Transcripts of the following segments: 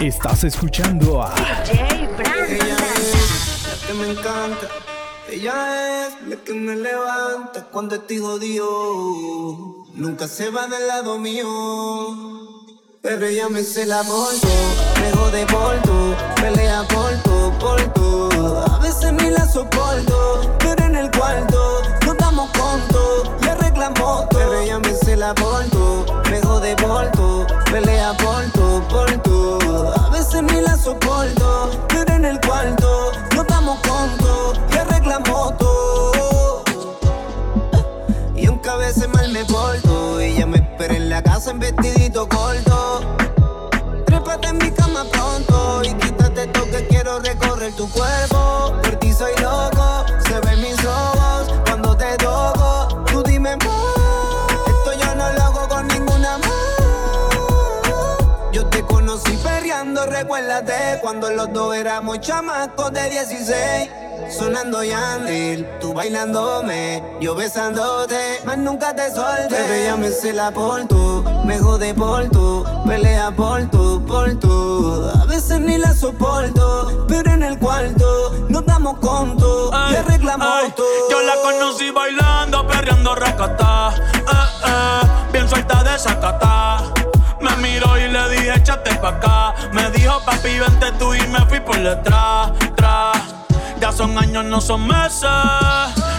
Estás escuchando a DJ Ella es la que me encanta. Ella es la que me levanta cuando estoy jodido. Nunca se va del lado mío. Pero ella me se la volto, me jode por todo, pelea por todo. A veces ni la soporto, pero en el cuarto nos damos conto y arreglamos todo. Pero ella me se la volto, me jode por todo, pelea por todo, soporto, en el cuarto nos damos conto y arreglamos todo. Y aunque a veces mal me porto, ella me espera en la casa en vestidito corto. Trépate en mi cama pronto y quítate esto que quiero recorrer tu cuerpo. Cuando los dos éramos chamacos de 16. Sonando Yandel, tú bailándome, yo besándote, más nunca te solté. Pero ella me se la por tú, me jode por tú, pelea por tú, por tú. A veces ni la soporto, pero en el cuarto nos damos conto y Ey, arreglamos ey, todo. Yo la conocí bailando, perreando racata. Detrás, tras. Ya son años, no son meses.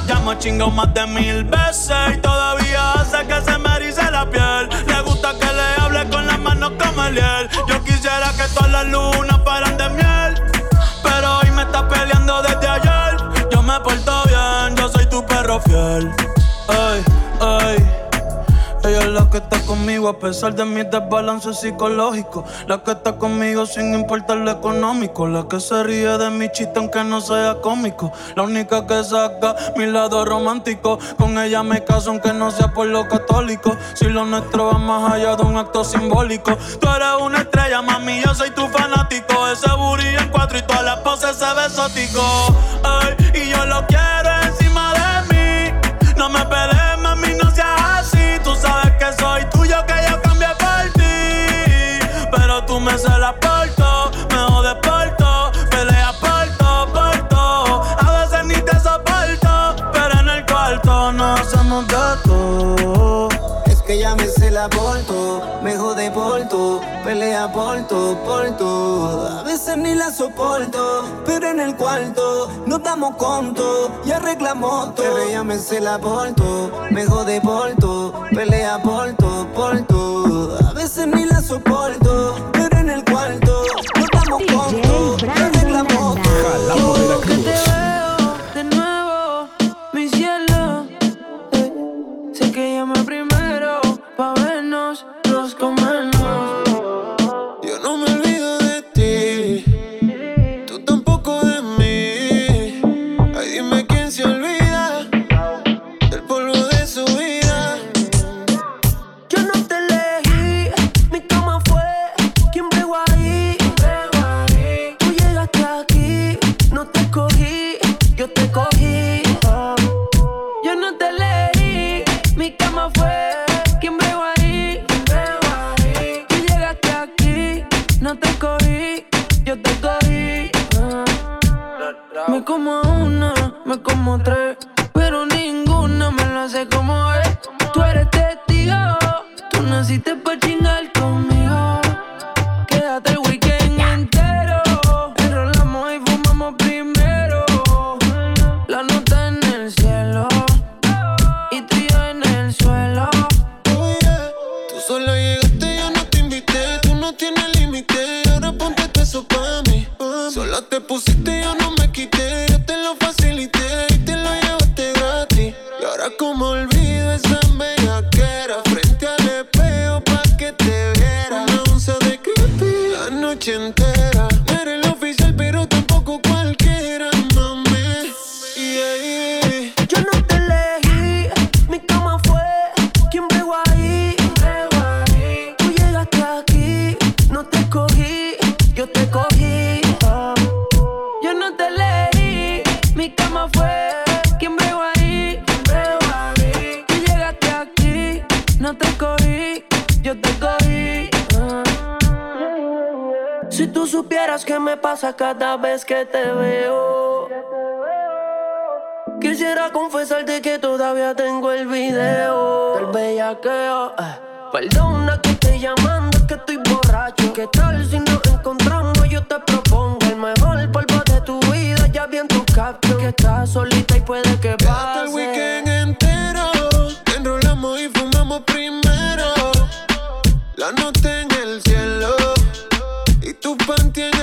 Ya me chingado más de mil veces. Y todavía hace que se me erice la piel. Le gusta que le hable con las manos como el hiel. Yo quisiera que todas las lunas fueran de miel. Pero hoy me está peleando desde ayer. Yo me porto bien, yo soy tu perro fiel. La que está conmigo a pesar de mis desbalances psicológicos. La que está conmigo sin importar lo económico. La que se ríe de mi chiste aunque no sea cómico. La única que saca mi lado romántico. Con ella me caso aunque no sea por lo católico. Si lo nuestro va más allá de un acto simbólico. Tú eres una estrella, mami, yo soy tu fanático. Ese booty en cuatro y todas las poses se ve exótico. Ay, y yo lo quiero encima de mí. No me pelees, mami, no seas soporto, pero en el cuarto nos damos conto y arreglamos todo. Pero ella me la porto, me jode por todo, pelea por todo, por todo. A veces ni la soporto, hace como es. Tú eres testigo, tú naciste pa' chingar me pasa cada vez que te veo. Quisiera confesarte que todavía tengo el video del bellaqueo. Eh. Perdona que estoy llamando, que estoy borracho. ¿Qué tal si nos encontramos? Yo te propongo el mejor polvo de tu vida. Ya vi en tu caption que estás solita y puede que pase. el weekend entero, enrolamos y fumamos primero. La noche en el cielo y tu panty en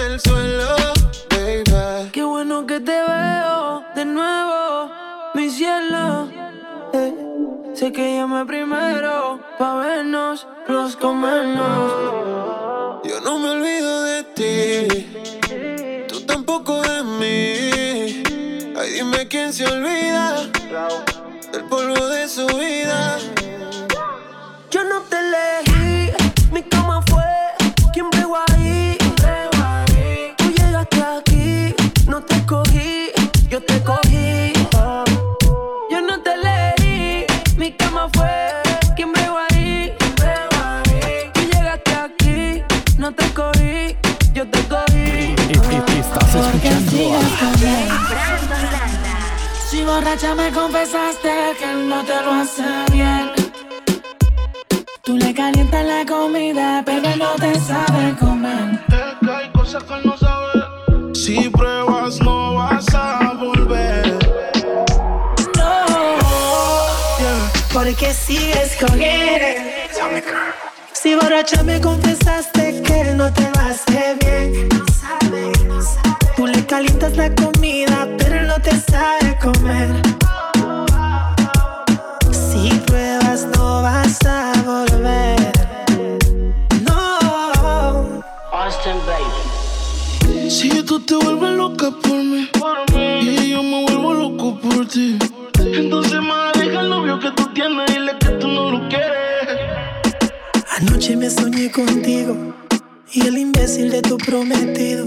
Eh, sé que llamé primero pa' vernos, los comernos. Yo no me olvido de ti, tú tampoco de mí. Ay, dime quién se olvida del polvo de su vida. Yo no te elegí, Si borracha me confesaste que no te lo hace bien. Tú le calientas la comida, pero no te sabe comer. Es que hay cosas que no sabe. Si pruebas, no vas a volver. No, Porque sigues con él. Si borracha me confesaste que no te lo hace bien. Calientas la comida, pero no te sabe comer. Si pruebas, no vas a volver. No. Si tú te vuelves loca por mí, y yo me vuelvo loco por ti. Entonces más deja el novio que tú tienes, dile que tú no lo quieres. Anoche me soñé contigo y el imbécil de tu prometido.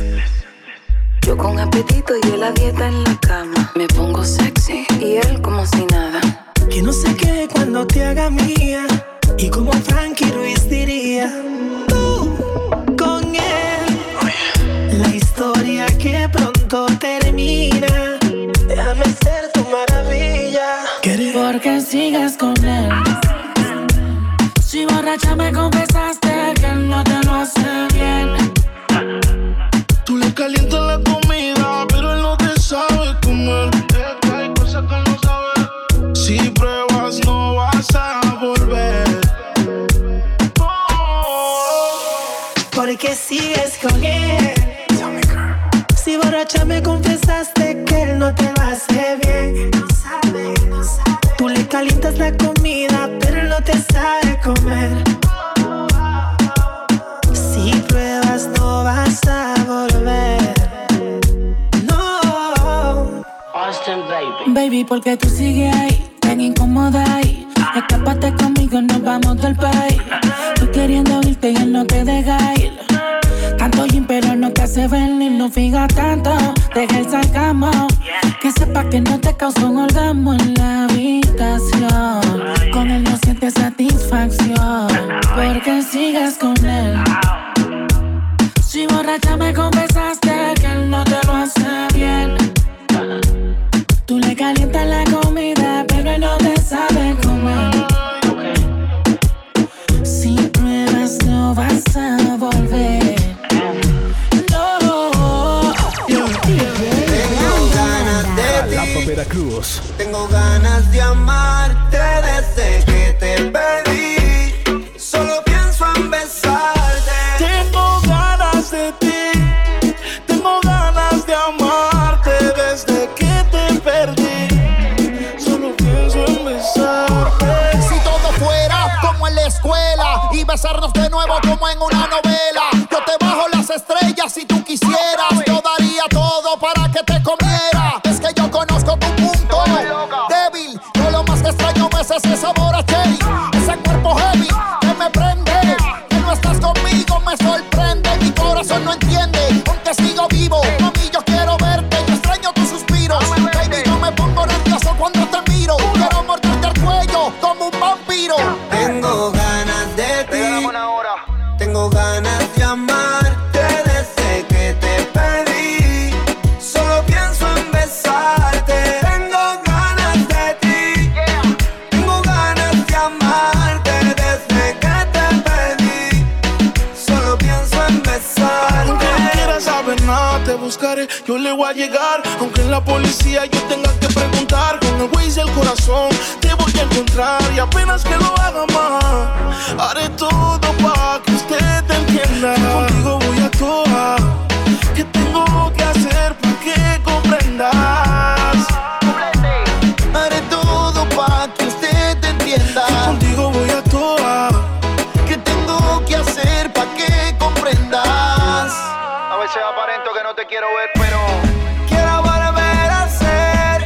Yo con apetito y él a dieta en la cama. Me pongo sexy y él como si nada. Que no sé qué cuando te haga mía. Y como Frankie Ruiz diría, tú con él. La historia que pronto termina. Déjame ser tu maravilla. Porque sigues con él. Si borracha me confesaste Baby, porque tú sigues ahí, tan incómoda ahí. Escápate conmigo, nos vamos del país. Tú queriendo irte y él no te deja ir. Tanto gym, pero no te hace venir, no fija tanto. Deja el sarcasmo. Que sepa que no te causó un orgasmo en la habitación. Con él no sientes satisfacción. Porque sigues con él. Si borracha me confesaste que él no te lo hace bien. Veracruz. tengo ganas de amarte desde que te perdí. Solo pienso en besarte. Tengo ganas de ti, tengo ganas de amarte desde que te perdí. Solo pienso en besarte. Si todo fuera como en la escuela y besarnos de nuevo como en una novela. tengo ganas. Veces aparento que no te quiero ver, pero Quiero volver a ser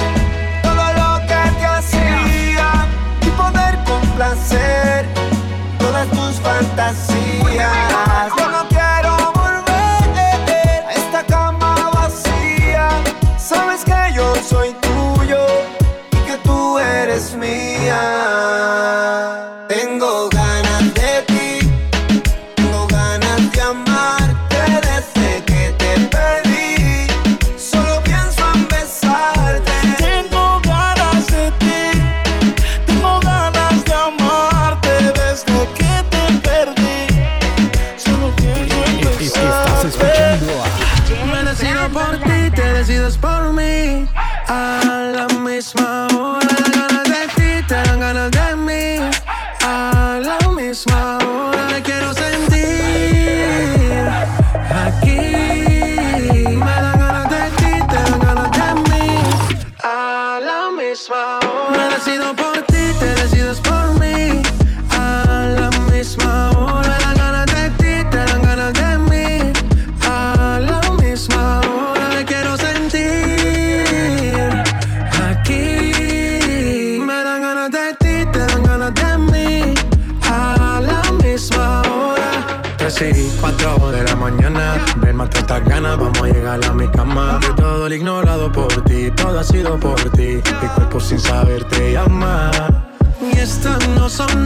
todo lo que te hacía y poder complacer todas tus fantasías. Yo no quiero volver a esta cama vacía. Sabes que yo soy tuyo y que tú eres mía. A la misma todo ha sido por ti. Mi cuerpo sin saber te llama. Y estas no son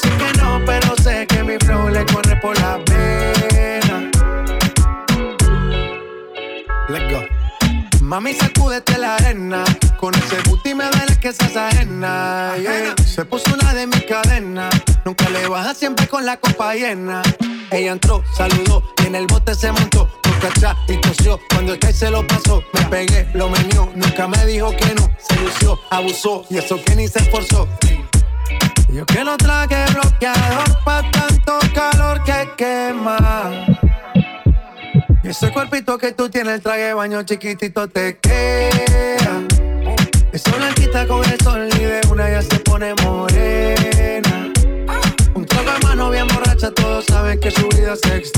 Dice que no, pero sé que mi flow le corre por la pena. Let's go. Mami, sacúdete la arena. Con ese booty me duele que seas ajena. yeah. Se puso una de mis cadenas. Nunca le baja siempre con la copa llena. Ella entró, saludó y en el bote se montó. Atrás y tosió. Cuando el que se lo pasó, me pegué, lo menió. Nunca me dijo que no. Se lució, abusó y eso que ni se esforzó. Yo que no traje bloqueador pa' tanto calor que quema. Y ese cuerpito que tú tienes, el traje baño chiquitito te queda. Esa blanquita con el sol y de una ya se pone morena. Un trago de mano bien borracha, todos saben que su vida es extrema.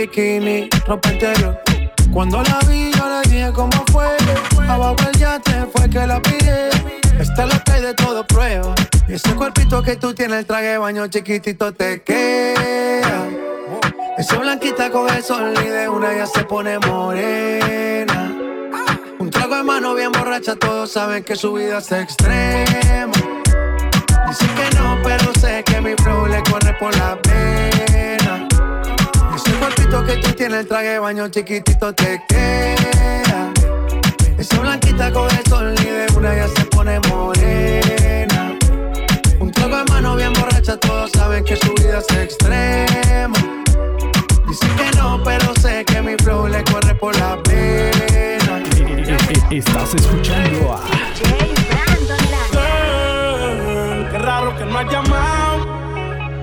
Bikini, ropa interior. Cuando la vi, yo le dije cómo fue. Abajo el yate fue que la pide. Esta que hay de todo prueba. Y ese cuerpito que tú tienes, el traje de baño chiquitito te queda. Esa blanquita con el sol y de una ya se pone morena. Un trago de mano bien borracha, todos saben que su vida es extrema. Dicen que no, pero sé que mi flow le corre por la pena. Cuerpito que tú tienes, el traje de baño chiquitito te queda. Esa blanquita con el sol y de una ya se pone morena. Un trago de mano bien borracha, todos saben que su vida es extrema. Dicen que no, pero sé que mi flow le corre por la pena. Estás escuchando a Qué raro que no ha llamado.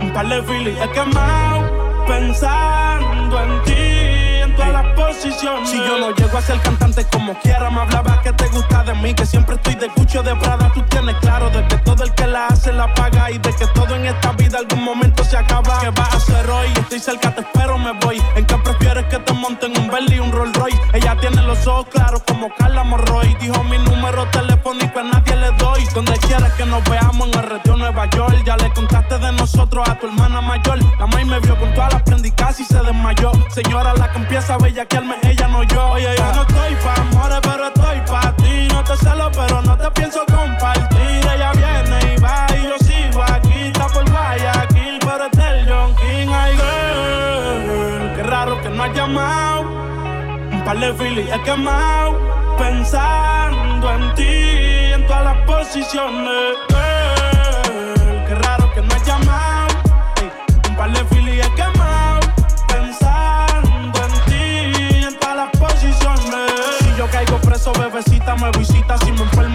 Un par de filis he quemado. Pensando en ti todas las posiciones. Si yo no llego a ser cantante como quiera, me hablaba que te gusta de mí, que siempre estoy de cucho de Prada. Tú tienes claro de que todo el que la hace la paga y de que todo en esta vida algún momento se acaba. ¿Qué vas a hacer hoy? Estoy cerca, te espero, me voy. ¿En que te monten un Bentley y un Rolls Royce? Ella tiene los ojos claros como Carla Morroy. Dijo mi número telefónico a nadie le doy. Donde quieras que nos veamos en el retiro Nueva York. Ya le contaste de nosotros a tu hermana mayor. La May me vio con todas las prendicas y se desmayó. Señora, la que empieza esa bella que ella no yo. Oye, yo no estoy pa' amores, pero estoy pa' ti. No te celo, pero no te pienso compartir. Par de filis he quemado. Pensando en ti, en todas las posiciones.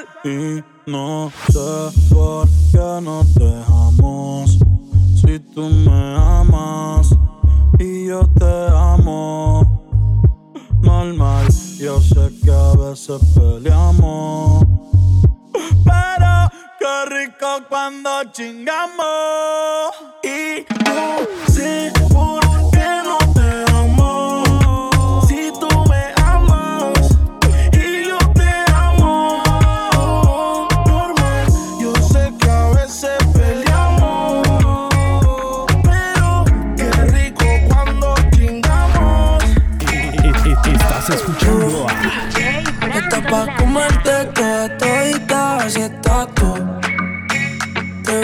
Pensar. Y no sé por qué no te dejamos. Si tú me amas y yo te amo. Normal, yo sé que a veces peleamos. Pero qué rico cuando chingamos. Y no sé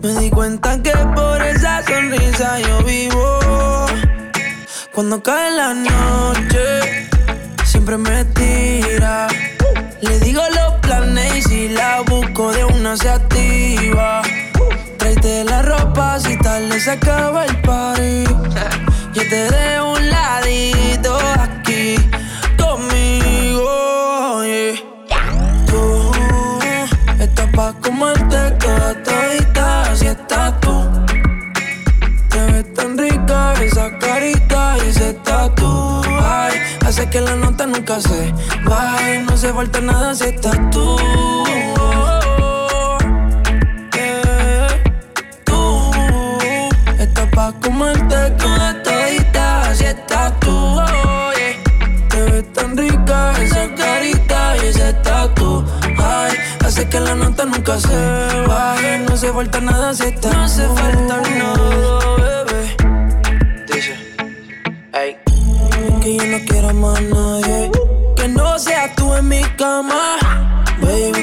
Me di cuenta que por esa sonrisa yo vivo. Cuando cae la noche, siempre me tira. Le digo los planes y si la busco de una se activa. Tráete la ropa si tal se acaba el party. Yo te dejo un ladito nunca se no se falta nada si estás tú. Eh, Tú estás pa' comerte toda todita, así estás tú. yeah. Te ves tan rica esa carita y ese tatu. Ay, hace que la nota nunca se baje. No se falta nada si está. No se falta nada,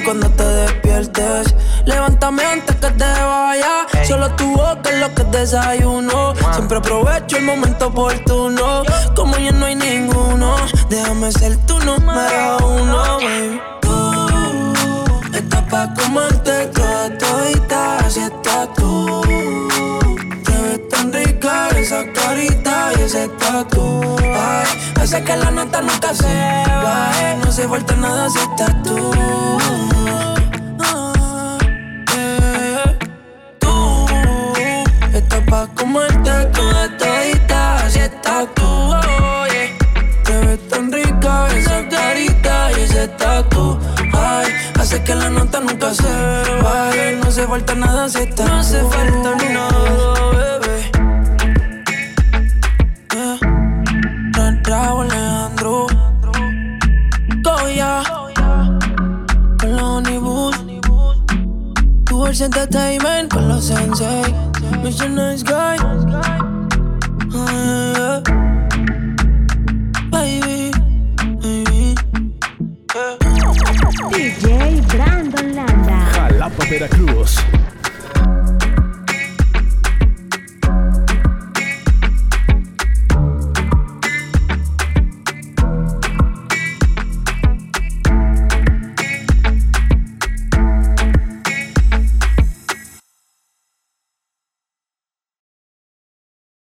cuando te despiertes, levántame antes que te vaya. Solo tu boca es lo que desayuno. Siempre aprovecho el momento oportuno. Como ya no hay ninguno, déjame ser tu número uno, baby. Tú estás pa' comerte toda todita, esa carita y ese tatu. Ay, hace que la nota nunca se baje. No se falta nada si estás tú. Eh. Tú estás pa' comerte toda todita, así estás tú. oh, yeah. Te ves tan rica esa carita y ese tatu. Ay, hace que la nota nunca se baje. No se falta nada si estás No se falta nada, Tours Entertainment. Con los Sensei. Mr. Nice Guy. Yeah. Baby. Baby. Yeah. DJ Brandon Landa. Jalapa, Veracruz.